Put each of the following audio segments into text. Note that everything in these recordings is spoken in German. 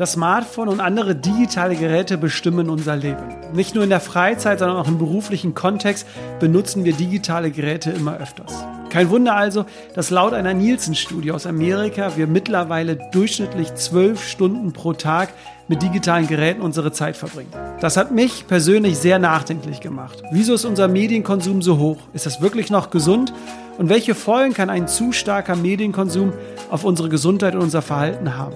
Das Smartphone und andere digitale Geräte bestimmen unser Leben. Nicht nur in der Freizeit, sondern auch im beruflichen Kontext benutzen wir digitale Geräte immer öfters. Kein Wunder also, dass laut einer Nielsen-Studie aus Amerika wir mittlerweile durchschnittlich zwölf Stunden pro Tag mit digitalen Geräten unsere Zeit verbringen. Das hat mich persönlich sehr nachdenklich gemacht. Wieso ist unser Medienkonsum so hoch? Ist das wirklich noch gesund? Und welche Folgen kann ein zu starker Medienkonsum auf unsere Gesundheit und unser Verhalten haben?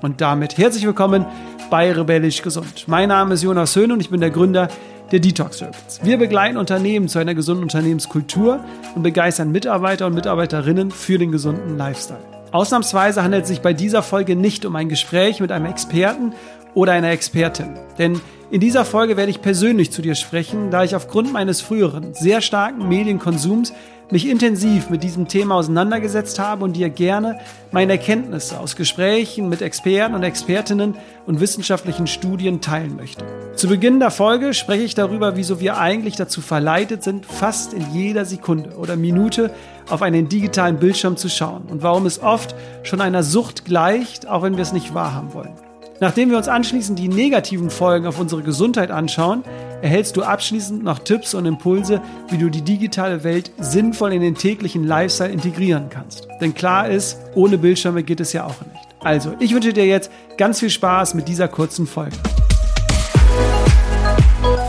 Und damit herzlich willkommen bei Rebellisch Gesund. Mein Name ist Jonas Höhn und ich bin der Gründer der Detox Circles. Wir begleiten Unternehmen zu einer gesunden Unternehmenskultur und begeistern Mitarbeiter und Mitarbeiterinnen für den gesunden Lifestyle. Ausnahmsweise handelt es sich bei dieser Folge nicht um ein Gespräch mit einem Experten oder einer Expertin. Denn in dieser Folge werde ich persönlich zu dir sprechen, da ich aufgrund meines früheren, sehr starken Medienkonsums mich intensiv mit diesem Thema auseinandergesetzt habe und dir gerne meine Erkenntnisse aus Gesprächen mit Experten und Expertinnen und wissenschaftlichen Studien teilen möchte. Zu Beginn der Folge spreche ich darüber, wieso wir eigentlich dazu verleitet sind, fast in jeder Sekunde oder Minute auf einen digitalen Bildschirm zu schauen und warum es oft schon einer Sucht gleicht, auch wenn wir es nicht wahrhaben wollen. Nachdem wir uns anschließend die negativen Folgen auf unsere Gesundheit anschauen, erhältst du abschließend noch Tipps und Impulse, wie du die digitale Welt sinnvoll in den täglichen Lifestyle integrieren kannst. Denn klar ist, ohne Bildschirme geht es ja auch nicht. Also, ich wünsche dir jetzt ganz viel Spaß mit dieser kurzen Folge.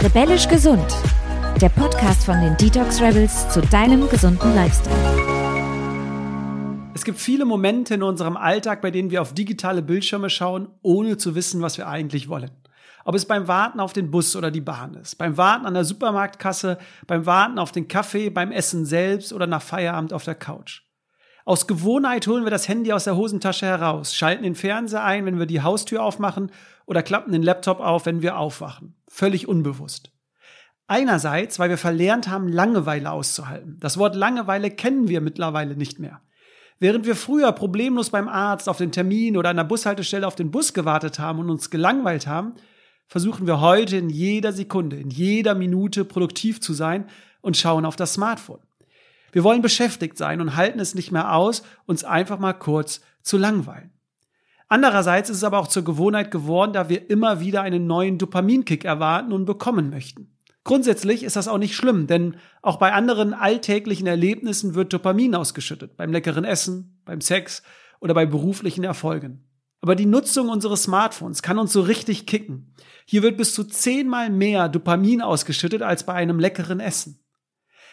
Rebellisch gesund. Der Podcast von den Detox Rebels zu deinem gesunden Lifestyle. Es gibt viele Momente in unserem Alltag, bei denen wir auf digitale Bildschirme schauen, ohne zu wissen, was wir eigentlich wollen. Ob es beim Warten auf den Bus oder die Bahn ist, beim Warten an der Supermarktkasse, beim Warten auf den Kaffee, beim Essen selbst oder nach Feierabend auf der Couch. Aus Gewohnheit holen wir das Handy aus der Hosentasche heraus, schalten den Fernseher ein, wenn wir die Haustür aufmachen oder klappen den Laptop auf, wenn wir aufwachen. Völlig unbewusst. Einerseits, weil wir verlernt haben, Langeweile auszuhalten. Das Wort Langeweile kennen wir mittlerweile nicht mehr. Während wir früher problemlos beim Arzt auf den Termin oder an der Bushaltestelle auf den Bus gewartet haben und uns gelangweilt haben, versuchen wir heute in jeder Sekunde, in jeder Minute produktiv zu sein und schauen auf das Smartphone. Wir wollen beschäftigt sein und halten es nicht mehr aus, uns einfach mal kurz zu langweilen. Andererseits ist es aber auch zur Gewohnheit geworden, da wir immer wieder einen neuen Dopaminkick erwarten und bekommen möchten. Grundsätzlich ist das auch nicht schlimm, denn auch bei anderen alltäglichen Erlebnissen wird Dopamin ausgeschüttet, beim leckeren Essen, beim Sex oder bei beruflichen Erfolgen. Aber die Nutzung unseres Smartphones kann uns so richtig kicken. Hier wird bis zu zehnmal mehr Dopamin ausgeschüttet als bei einem leckeren Essen.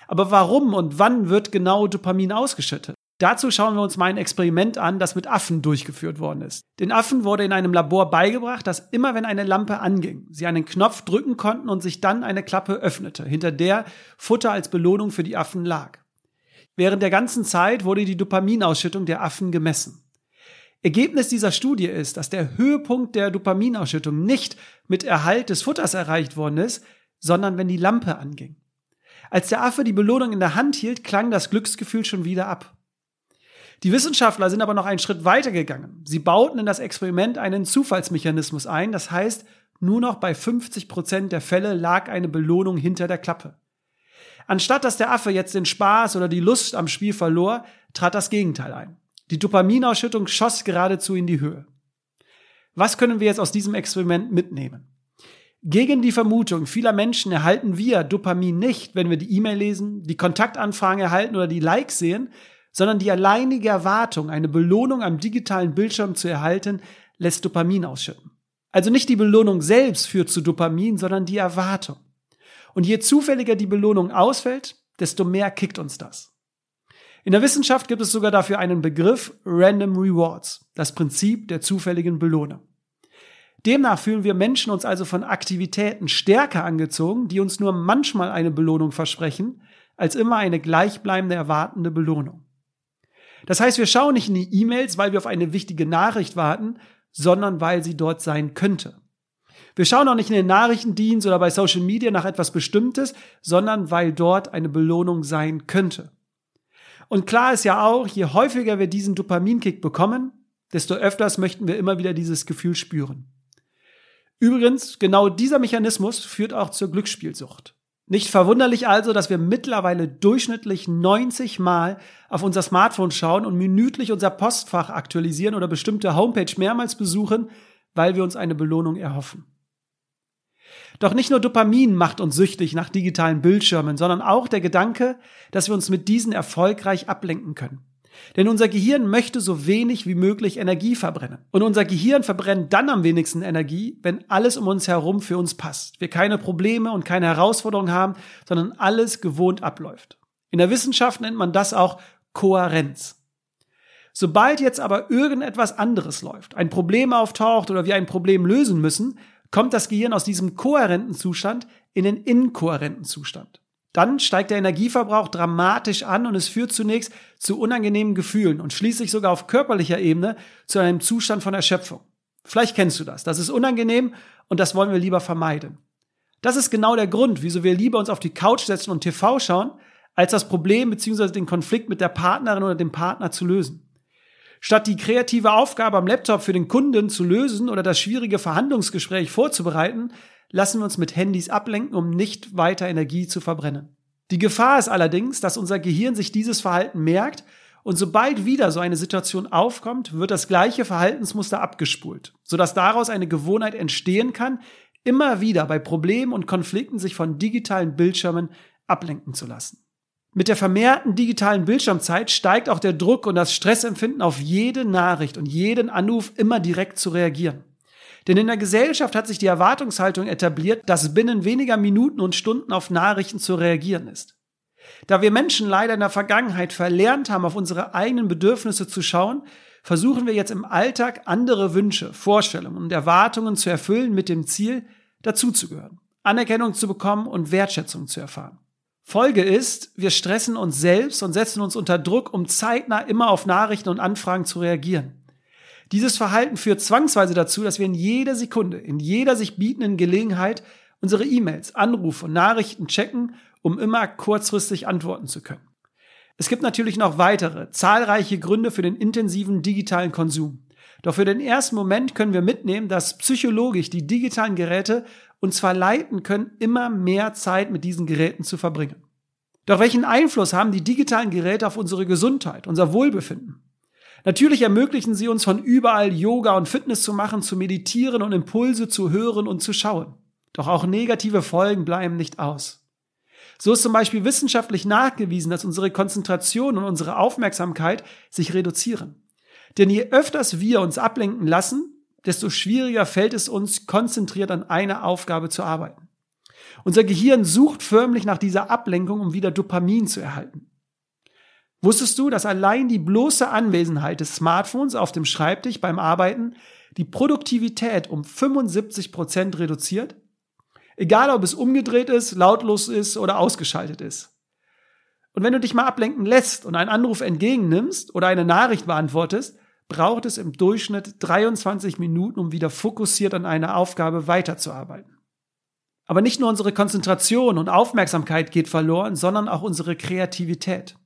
Aber warum und wann wird genau Dopamin ausgeschüttet? Dazu schauen wir uns mal ein Experiment an, das mit Affen durchgeführt worden ist. Den Affen wurde in einem Labor beigebracht, dass immer wenn eine Lampe anging, sie einen Knopf drücken konnten und sich dann eine Klappe öffnete, hinter der Futter als Belohnung für die Affen lag. Während der ganzen Zeit wurde die Dopaminausschüttung der Affen gemessen. Ergebnis dieser Studie ist, dass der Höhepunkt der Dopaminausschüttung nicht mit Erhalt des Futters erreicht worden ist, sondern wenn die Lampe anging. Als der Affe die Belohnung in der Hand hielt, klang das Glücksgefühl schon wieder ab. Die Wissenschaftler sind aber noch einen Schritt weiter gegangen. Sie bauten in das Experiment einen Zufallsmechanismus ein, das heißt, nur noch bei 50 Prozent der Fälle lag eine Belohnung hinter der Klappe. Anstatt dass der Affe jetzt den Spaß oder die Lust am Spiel verlor, trat das Gegenteil ein. Die Dopaminausschüttung schoss geradezu in die Höhe. Was können wir jetzt aus diesem Experiment mitnehmen? Gegen die Vermutung vieler Menschen erhalten wir Dopamin nicht, wenn wir die E-Mail lesen, die Kontaktanfragen erhalten oder die Likes sehen, sondern die alleinige Erwartung, eine Belohnung am digitalen Bildschirm zu erhalten, lässt Dopamin ausschütten. Also nicht die Belohnung selbst führt zu Dopamin, sondern die Erwartung. Und je zufälliger die Belohnung ausfällt, desto mehr kickt uns das. In der Wissenschaft gibt es sogar dafür einen Begriff Random Rewards, das Prinzip der zufälligen Belohnung. Demnach fühlen wir Menschen uns also von Aktivitäten stärker angezogen, die uns nur manchmal eine Belohnung versprechen, als immer eine gleichbleibende erwartende Belohnung. Das heißt, wir schauen nicht in die E-Mails, weil wir auf eine wichtige Nachricht warten, sondern weil sie dort sein könnte. Wir schauen auch nicht in den Nachrichtendienst oder bei Social Media nach etwas Bestimmtes, sondern weil dort eine Belohnung sein könnte. Und klar ist ja auch, je häufiger wir diesen Dopaminkick bekommen, desto öfters möchten wir immer wieder dieses Gefühl spüren. Übrigens, genau dieser Mechanismus führt auch zur Glücksspielsucht. Nicht verwunderlich also, dass wir mittlerweile durchschnittlich 90 Mal auf unser Smartphone schauen und minütlich unser Postfach aktualisieren oder bestimmte Homepage mehrmals besuchen, weil wir uns eine Belohnung erhoffen. Doch nicht nur Dopamin macht uns süchtig nach digitalen Bildschirmen, sondern auch der Gedanke, dass wir uns mit diesen erfolgreich ablenken können. Denn unser Gehirn möchte so wenig wie möglich Energie verbrennen. Und unser Gehirn verbrennt dann am wenigsten Energie, wenn alles um uns herum für uns passt. Wir keine Probleme und keine Herausforderungen haben, sondern alles gewohnt abläuft. In der Wissenschaft nennt man das auch Kohärenz. Sobald jetzt aber irgendetwas anderes läuft, ein Problem auftaucht oder wir ein Problem lösen müssen, kommt das Gehirn aus diesem kohärenten Zustand in den inkohärenten Zustand. Dann steigt der Energieverbrauch dramatisch an und es führt zunächst zu unangenehmen Gefühlen und schließlich sogar auf körperlicher Ebene zu einem Zustand von Erschöpfung. Vielleicht kennst du das. Das ist unangenehm und das wollen wir lieber vermeiden. Das ist genau der Grund, wieso wir lieber uns auf die Couch setzen und TV schauen, als das Problem bzw. den Konflikt mit der Partnerin oder dem Partner zu lösen. Statt die kreative Aufgabe am Laptop für den Kunden zu lösen oder das schwierige Verhandlungsgespräch vorzubereiten, lassen wir uns mit Handys ablenken, um nicht weiter Energie zu verbrennen. Die Gefahr ist allerdings, dass unser Gehirn sich dieses Verhalten merkt und sobald wieder so eine Situation aufkommt, wird das gleiche Verhaltensmuster abgespult, sodass daraus eine Gewohnheit entstehen kann, immer wieder bei Problemen und Konflikten sich von digitalen Bildschirmen ablenken zu lassen. Mit der vermehrten digitalen Bildschirmzeit steigt auch der Druck und das Stressempfinden auf jede Nachricht und jeden Anruf immer direkt zu reagieren. Denn in der Gesellschaft hat sich die Erwartungshaltung etabliert, dass binnen weniger Minuten und Stunden auf Nachrichten zu reagieren ist. Da wir Menschen leider in der Vergangenheit verlernt haben, auf unsere eigenen Bedürfnisse zu schauen, versuchen wir jetzt im Alltag andere Wünsche, Vorstellungen und Erwartungen zu erfüllen mit dem Ziel, dazuzugehören, Anerkennung zu bekommen und Wertschätzung zu erfahren. Folge ist, wir stressen uns selbst und setzen uns unter Druck, um zeitnah immer auf Nachrichten und Anfragen zu reagieren. Dieses Verhalten führt zwangsweise dazu, dass wir in jeder Sekunde, in jeder sich bietenden Gelegenheit unsere E-Mails, Anrufe und Nachrichten checken, um immer kurzfristig antworten zu können. Es gibt natürlich noch weitere, zahlreiche Gründe für den intensiven digitalen Konsum. Doch für den ersten Moment können wir mitnehmen, dass psychologisch die digitalen Geräte uns verleiten können, immer mehr Zeit mit diesen Geräten zu verbringen. Doch welchen Einfluss haben die digitalen Geräte auf unsere Gesundheit, unser Wohlbefinden? Natürlich ermöglichen sie uns von überall Yoga und Fitness zu machen, zu meditieren und Impulse zu hören und zu schauen. Doch auch negative Folgen bleiben nicht aus. So ist zum Beispiel wissenschaftlich nachgewiesen, dass unsere Konzentration und unsere Aufmerksamkeit sich reduzieren. Denn je öfters wir uns ablenken lassen, desto schwieriger fällt es uns, konzentriert an einer Aufgabe zu arbeiten. Unser Gehirn sucht förmlich nach dieser Ablenkung, um wieder Dopamin zu erhalten. Wusstest du, dass allein die bloße Anwesenheit des Smartphones auf dem Schreibtisch beim Arbeiten die Produktivität um 75 Prozent reduziert? Egal, ob es umgedreht ist, lautlos ist oder ausgeschaltet ist. Und wenn du dich mal ablenken lässt und einen Anruf entgegennimmst oder eine Nachricht beantwortest, braucht es im Durchschnitt 23 Minuten, um wieder fokussiert an einer Aufgabe weiterzuarbeiten. Aber nicht nur unsere Konzentration und Aufmerksamkeit geht verloren, sondern auch unsere Kreativität.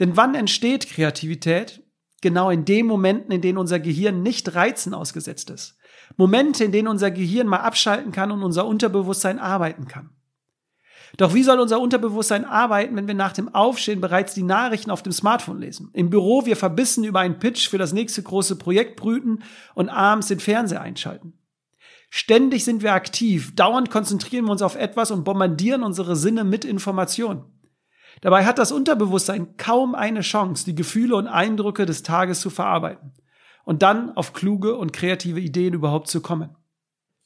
Denn wann entsteht Kreativität? Genau in den Momenten, in denen unser Gehirn nicht Reizen ausgesetzt ist. Momente, in denen unser Gehirn mal abschalten kann und unser Unterbewusstsein arbeiten kann. Doch wie soll unser Unterbewusstsein arbeiten, wenn wir nach dem Aufstehen bereits die Nachrichten auf dem Smartphone lesen? Im Büro wir verbissen über einen Pitch für das nächste große Projekt brüten und abends den Fernseher einschalten. Ständig sind wir aktiv, dauernd konzentrieren wir uns auf etwas und bombardieren unsere Sinne mit Informationen. Dabei hat das Unterbewusstsein kaum eine Chance, die Gefühle und Eindrücke des Tages zu verarbeiten und dann auf kluge und kreative Ideen überhaupt zu kommen.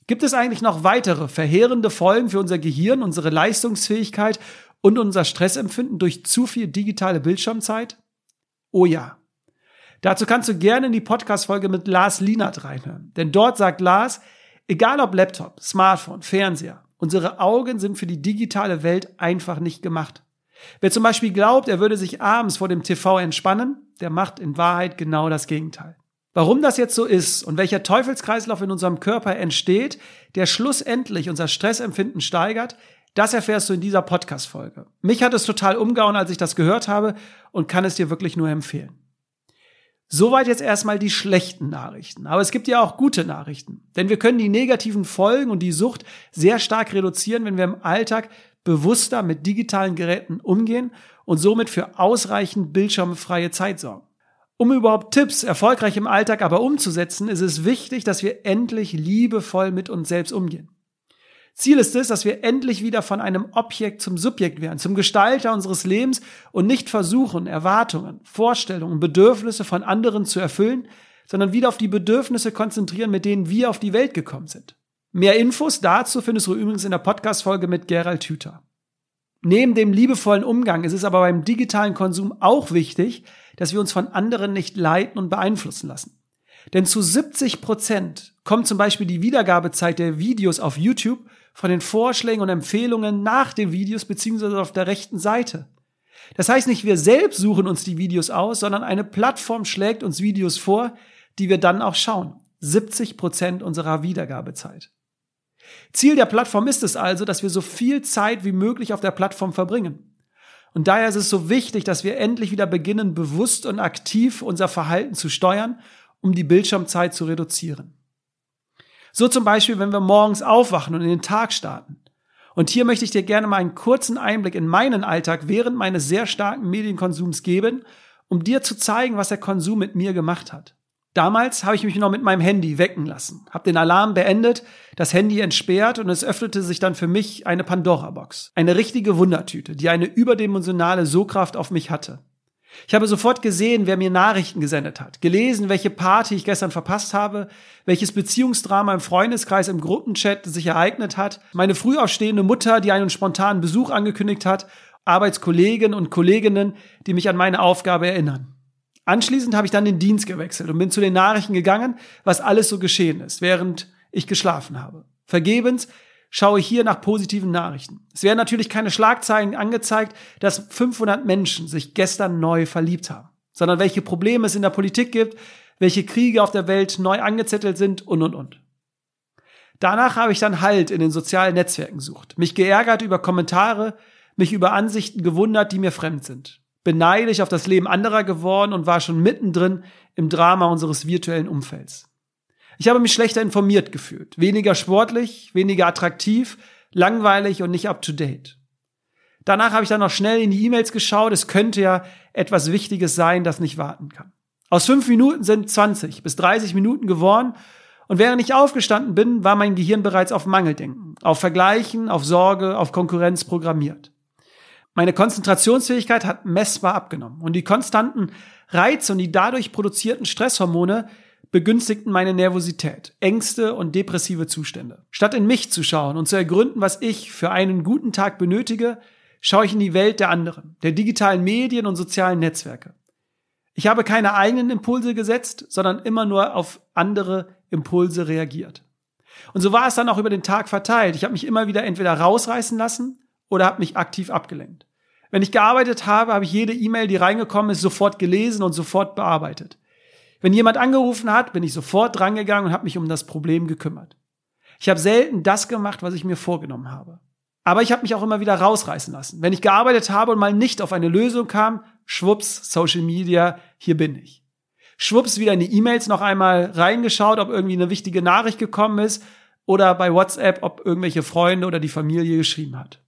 Gibt es eigentlich noch weitere verheerende Folgen für unser Gehirn, unsere Leistungsfähigkeit und unser Stressempfinden durch zu viel digitale Bildschirmzeit? Oh ja. Dazu kannst du gerne in die Podcast-Folge mit Lars Lienert reinhören. Denn dort sagt Lars, egal ob Laptop, Smartphone, Fernseher, unsere Augen sind für die digitale Welt einfach nicht gemacht. Wer zum Beispiel glaubt, er würde sich abends vor dem TV entspannen, der macht in Wahrheit genau das Gegenteil. Warum das jetzt so ist und welcher Teufelskreislauf in unserem Körper entsteht, der schlussendlich unser Stressempfinden steigert, das erfährst du in dieser Podcast-Folge. Mich hat es total umgehauen, als ich das gehört habe und kann es dir wirklich nur empfehlen. Soweit jetzt erstmal die schlechten Nachrichten. Aber es gibt ja auch gute Nachrichten. Denn wir können die negativen Folgen und die Sucht sehr stark reduzieren, wenn wir im Alltag bewusster mit digitalen Geräten umgehen und somit für ausreichend bildschirmfreie Zeit sorgen. Um überhaupt Tipps erfolgreich im Alltag aber umzusetzen, ist es wichtig, dass wir endlich liebevoll mit uns selbst umgehen. Ziel ist es, dass wir endlich wieder von einem Objekt zum Subjekt werden, zum Gestalter unseres Lebens und nicht versuchen, Erwartungen, Vorstellungen, Bedürfnisse von anderen zu erfüllen, sondern wieder auf die Bedürfnisse konzentrieren, mit denen wir auf die Welt gekommen sind. Mehr Infos dazu findest du übrigens in der Podcast-Folge mit Gerald Hüther. Neben dem liebevollen Umgang ist es aber beim digitalen Konsum auch wichtig, dass wir uns von anderen nicht leiten und beeinflussen lassen. Denn zu 70 Prozent kommt zum Beispiel die Wiedergabezeit der Videos auf YouTube von den Vorschlägen und Empfehlungen nach den Videos beziehungsweise auf der rechten Seite. Das heißt nicht, wir selbst suchen uns die Videos aus, sondern eine Plattform schlägt uns Videos vor, die wir dann auch schauen. 70 Prozent unserer Wiedergabezeit. Ziel der Plattform ist es also, dass wir so viel Zeit wie möglich auf der Plattform verbringen. Und daher ist es so wichtig, dass wir endlich wieder beginnen, bewusst und aktiv unser Verhalten zu steuern, um die Bildschirmzeit zu reduzieren. So zum Beispiel, wenn wir morgens aufwachen und in den Tag starten. Und hier möchte ich dir gerne mal einen kurzen Einblick in meinen Alltag während meines sehr starken Medienkonsums geben, um dir zu zeigen, was der Konsum mit mir gemacht hat. Damals habe ich mich noch mit meinem Handy wecken lassen, habe den Alarm beendet, das Handy entsperrt und es öffnete sich dann für mich eine Pandora-Box. Eine richtige Wundertüte, die eine überdimensionale Sogkraft auf mich hatte. Ich habe sofort gesehen, wer mir Nachrichten gesendet hat, gelesen, welche Party ich gestern verpasst habe, welches Beziehungsdrama im Freundeskreis im Gruppenchat sich ereignet hat, meine früh aufstehende Mutter, die einen spontanen Besuch angekündigt hat, Arbeitskollegen und Kolleginnen, die mich an meine Aufgabe erinnern. Anschließend habe ich dann den Dienst gewechselt und bin zu den Nachrichten gegangen, was alles so geschehen ist, während ich geschlafen habe. Vergebens schaue ich hier nach positiven Nachrichten. Es werden natürlich keine Schlagzeilen angezeigt, dass 500 Menschen sich gestern neu verliebt haben, sondern welche Probleme es in der Politik gibt, welche Kriege auf der Welt neu angezettelt sind und, und, und. Danach habe ich dann Halt in den sozialen Netzwerken gesucht, mich geärgert über Kommentare, mich über Ansichten gewundert, die mir fremd sind beneidisch auf das Leben anderer geworden und war schon mittendrin im Drama unseres virtuellen Umfelds. Ich habe mich schlechter informiert gefühlt, weniger sportlich, weniger attraktiv, langweilig und nicht up to date. Danach habe ich dann noch schnell in die E-Mails geschaut. Es könnte ja etwas Wichtiges sein, das nicht warten kann. Aus fünf Minuten sind 20 bis 30 Minuten geworden. Und während ich aufgestanden bin, war mein Gehirn bereits auf Mangeldenken, auf Vergleichen, auf Sorge, auf Konkurrenz programmiert. Meine Konzentrationsfähigkeit hat messbar abgenommen und die konstanten Reize und die dadurch produzierten Stresshormone begünstigten meine Nervosität, Ängste und depressive Zustände. Statt in mich zu schauen und zu ergründen, was ich für einen guten Tag benötige, schaue ich in die Welt der anderen, der digitalen Medien und sozialen Netzwerke. Ich habe keine eigenen Impulse gesetzt, sondern immer nur auf andere Impulse reagiert. Und so war es dann auch über den Tag verteilt. Ich habe mich immer wieder entweder rausreißen lassen oder habe mich aktiv abgelenkt. Wenn ich gearbeitet habe, habe ich jede E-Mail, die reingekommen ist, sofort gelesen und sofort bearbeitet. Wenn jemand angerufen hat, bin ich sofort drangegangen und habe mich um das Problem gekümmert. Ich habe selten das gemacht, was ich mir vorgenommen habe. Aber ich habe mich auch immer wieder rausreißen lassen. Wenn ich gearbeitet habe und mal nicht auf eine Lösung kam, schwupps, Social Media, hier bin ich. Schwupps, wieder in die E-Mails noch einmal reingeschaut, ob irgendwie eine wichtige Nachricht gekommen ist oder bei WhatsApp, ob irgendwelche Freunde oder die Familie geschrieben hat.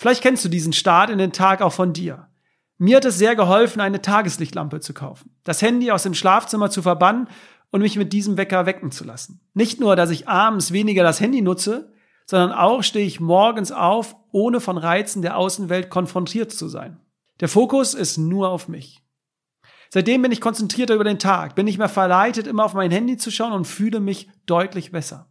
Vielleicht kennst du diesen Start in den Tag auch von dir. Mir hat es sehr geholfen, eine Tageslichtlampe zu kaufen, das Handy aus dem Schlafzimmer zu verbannen und mich mit diesem Wecker wecken zu lassen. Nicht nur, dass ich abends weniger das Handy nutze, sondern auch stehe ich morgens auf, ohne von Reizen der Außenwelt konfrontiert zu sein. Der Fokus ist nur auf mich. Seitdem bin ich konzentrierter über den Tag, bin nicht mehr verleitet, immer auf mein Handy zu schauen und fühle mich deutlich besser.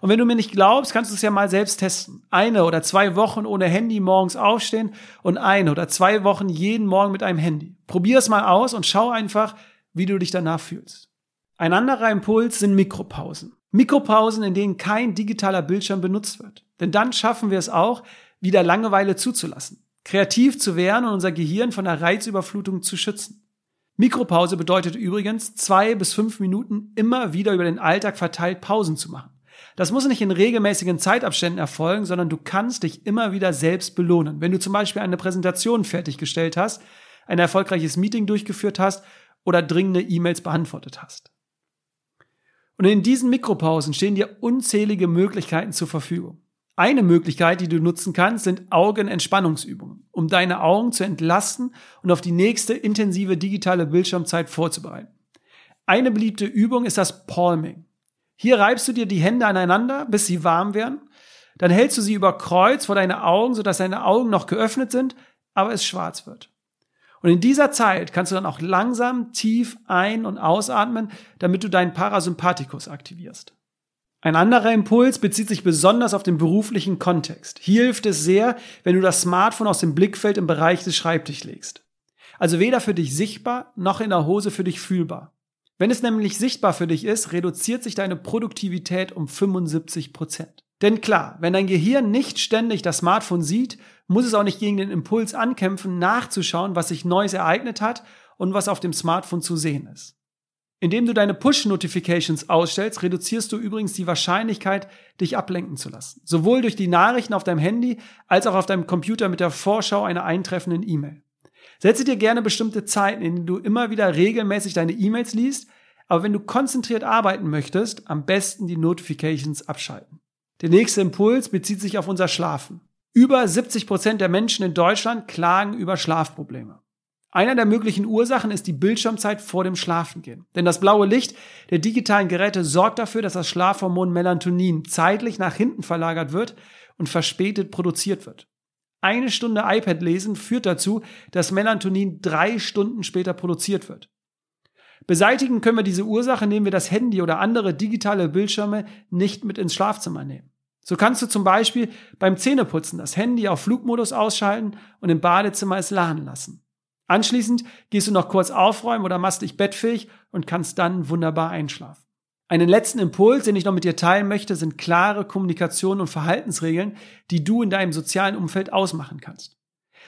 Und wenn du mir nicht glaubst, kannst du es ja mal selbst testen. Eine oder zwei Wochen ohne Handy morgens aufstehen und eine oder zwei Wochen jeden Morgen mit einem Handy. Probier es mal aus und schau einfach, wie du dich danach fühlst. Ein anderer Impuls sind Mikropausen. Mikropausen, in denen kein digitaler Bildschirm benutzt wird. Denn dann schaffen wir es auch, wieder Langeweile zuzulassen, kreativ zu werden und unser Gehirn von der Reizüberflutung zu schützen. Mikropause bedeutet übrigens, zwei bis fünf Minuten immer wieder über den Alltag verteilt Pausen zu machen. Das muss nicht in regelmäßigen Zeitabständen erfolgen, sondern du kannst dich immer wieder selbst belohnen. Wenn du zum Beispiel eine Präsentation fertiggestellt hast, ein erfolgreiches Meeting durchgeführt hast oder dringende E-Mails beantwortet hast. Und in diesen Mikropausen stehen dir unzählige Möglichkeiten zur Verfügung. Eine Möglichkeit, die du nutzen kannst, sind Augenentspannungsübungen, um deine Augen zu entlasten und auf die nächste intensive digitale Bildschirmzeit vorzubereiten. Eine beliebte Übung ist das Palming. Hier reibst du dir die Hände aneinander, bis sie warm werden. Dann hältst du sie über Kreuz vor deine Augen, sodass deine Augen noch geöffnet sind, aber es schwarz wird. Und in dieser Zeit kannst du dann auch langsam tief ein- und ausatmen, damit du deinen Parasympathikus aktivierst. Ein anderer Impuls bezieht sich besonders auf den beruflichen Kontext. Hier hilft es sehr, wenn du das Smartphone aus dem Blickfeld im Bereich des Schreibtischs legst. Also weder für dich sichtbar noch in der Hose für dich fühlbar. Wenn es nämlich sichtbar für dich ist, reduziert sich deine Produktivität um 75 Prozent. Denn klar, wenn dein Gehirn nicht ständig das Smartphone sieht, muss es auch nicht gegen den Impuls ankämpfen, nachzuschauen, was sich Neues ereignet hat und was auf dem Smartphone zu sehen ist. Indem du deine Push-Notifications ausstellst, reduzierst du übrigens die Wahrscheinlichkeit, dich ablenken zu lassen. Sowohl durch die Nachrichten auf deinem Handy als auch auf deinem Computer mit der Vorschau einer eintreffenden E-Mail. Setze dir gerne bestimmte Zeiten, in denen du immer wieder regelmäßig deine E-Mails liest, aber wenn du konzentriert arbeiten möchtest, am besten die Notifications abschalten. Der nächste Impuls bezieht sich auf unser Schlafen. Über 70 Prozent der Menschen in Deutschland klagen über Schlafprobleme. Einer der möglichen Ursachen ist die Bildschirmzeit vor dem Schlafengehen. Denn das blaue Licht der digitalen Geräte sorgt dafür, dass das Schlafhormon Melatonin zeitlich nach hinten verlagert wird und verspätet produziert wird. Eine Stunde iPad lesen führt dazu, dass Melatonin drei Stunden später produziert wird. Beseitigen können wir diese Ursache, indem wir das Handy oder andere digitale Bildschirme nicht mit ins Schlafzimmer nehmen. So kannst du zum Beispiel beim Zähneputzen das Handy auf Flugmodus ausschalten und im Badezimmer es laden lassen. Anschließend gehst du noch kurz aufräumen oder machst dich bettfähig und kannst dann wunderbar einschlafen. Einen letzten Impuls, den ich noch mit dir teilen möchte, sind klare Kommunikation und Verhaltensregeln, die du in deinem sozialen Umfeld ausmachen kannst.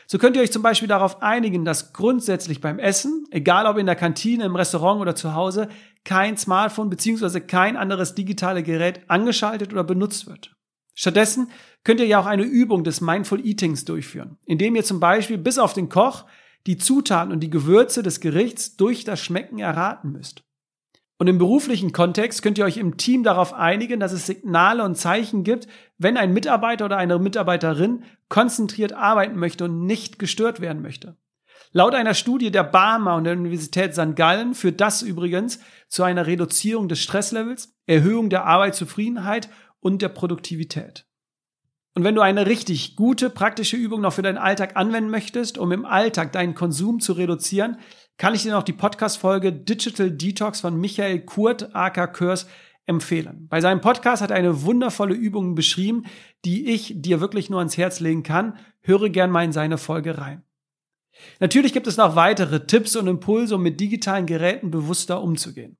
So könnt ihr euch zum Beispiel darauf einigen, dass grundsätzlich beim Essen, egal ob in der Kantine, im Restaurant oder zu Hause, kein Smartphone bzw. kein anderes digitale Gerät angeschaltet oder benutzt wird. Stattdessen könnt ihr ja auch eine Übung des Mindful Eatings durchführen, indem ihr zum Beispiel bis auf den Koch die Zutaten und die Gewürze des Gerichts durch das Schmecken erraten müsst. Und im beruflichen Kontext könnt ihr euch im Team darauf einigen, dass es Signale und Zeichen gibt, wenn ein Mitarbeiter oder eine Mitarbeiterin konzentriert arbeiten möchte und nicht gestört werden möchte. Laut einer Studie der Barmer und der Universität St. Gallen führt das übrigens zu einer Reduzierung des Stresslevels, Erhöhung der Arbeitszufriedenheit und der Produktivität. Und wenn du eine richtig gute praktische Übung noch für deinen Alltag anwenden möchtest, um im Alltag deinen Konsum zu reduzieren, kann ich dir noch die Podcast-Folge Digital Detox von Michael Kurt, aka Kurs, empfehlen. Bei seinem Podcast hat er eine wundervolle Übung beschrieben, die ich dir wirklich nur ans Herz legen kann. Höre gern mal in seine Folge rein. Natürlich gibt es noch weitere Tipps und Impulse, um mit digitalen Geräten bewusster umzugehen.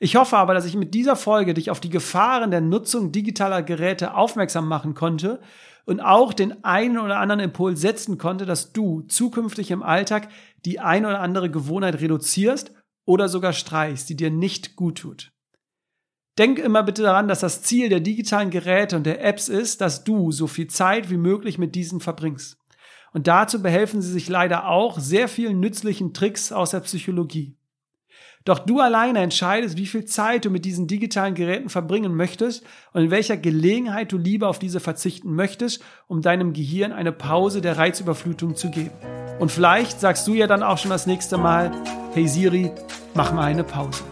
Ich hoffe aber, dass ich mit dieser Folge dich auf die Gefahren der Nutzung digitaler Geräte aufmerksam machen konnte und auch den einen oder anderen Impuls setzen konnte, dass du zukünftig im Alltag die eine oder andere Gewohnheit reduzierst oder sogar streichst, die dir nicht gut tut. Denk immer bitte daran, dass das Ziel der digitalen Geräte und der Apps ist, dass du so viel Zeit wie möglich mit diesen verbringst. Und dazu behelfen sie sich leider auch sehr vielen nützlichen Tricks aus der Psychologie. Doch du alleine entscheidest, wie viel Zeit du mit diesen digitalen Geräten verbringen möchtest und in welcher Gelegenheit du lieber auf diese verzichten möchtest, um deinem Gehirn eine Pause der Reizüberflutung zu geben. Und vielleicht sagst du ja dann auch schon das nächste Mal, hey Siri, mach mal eine Pause.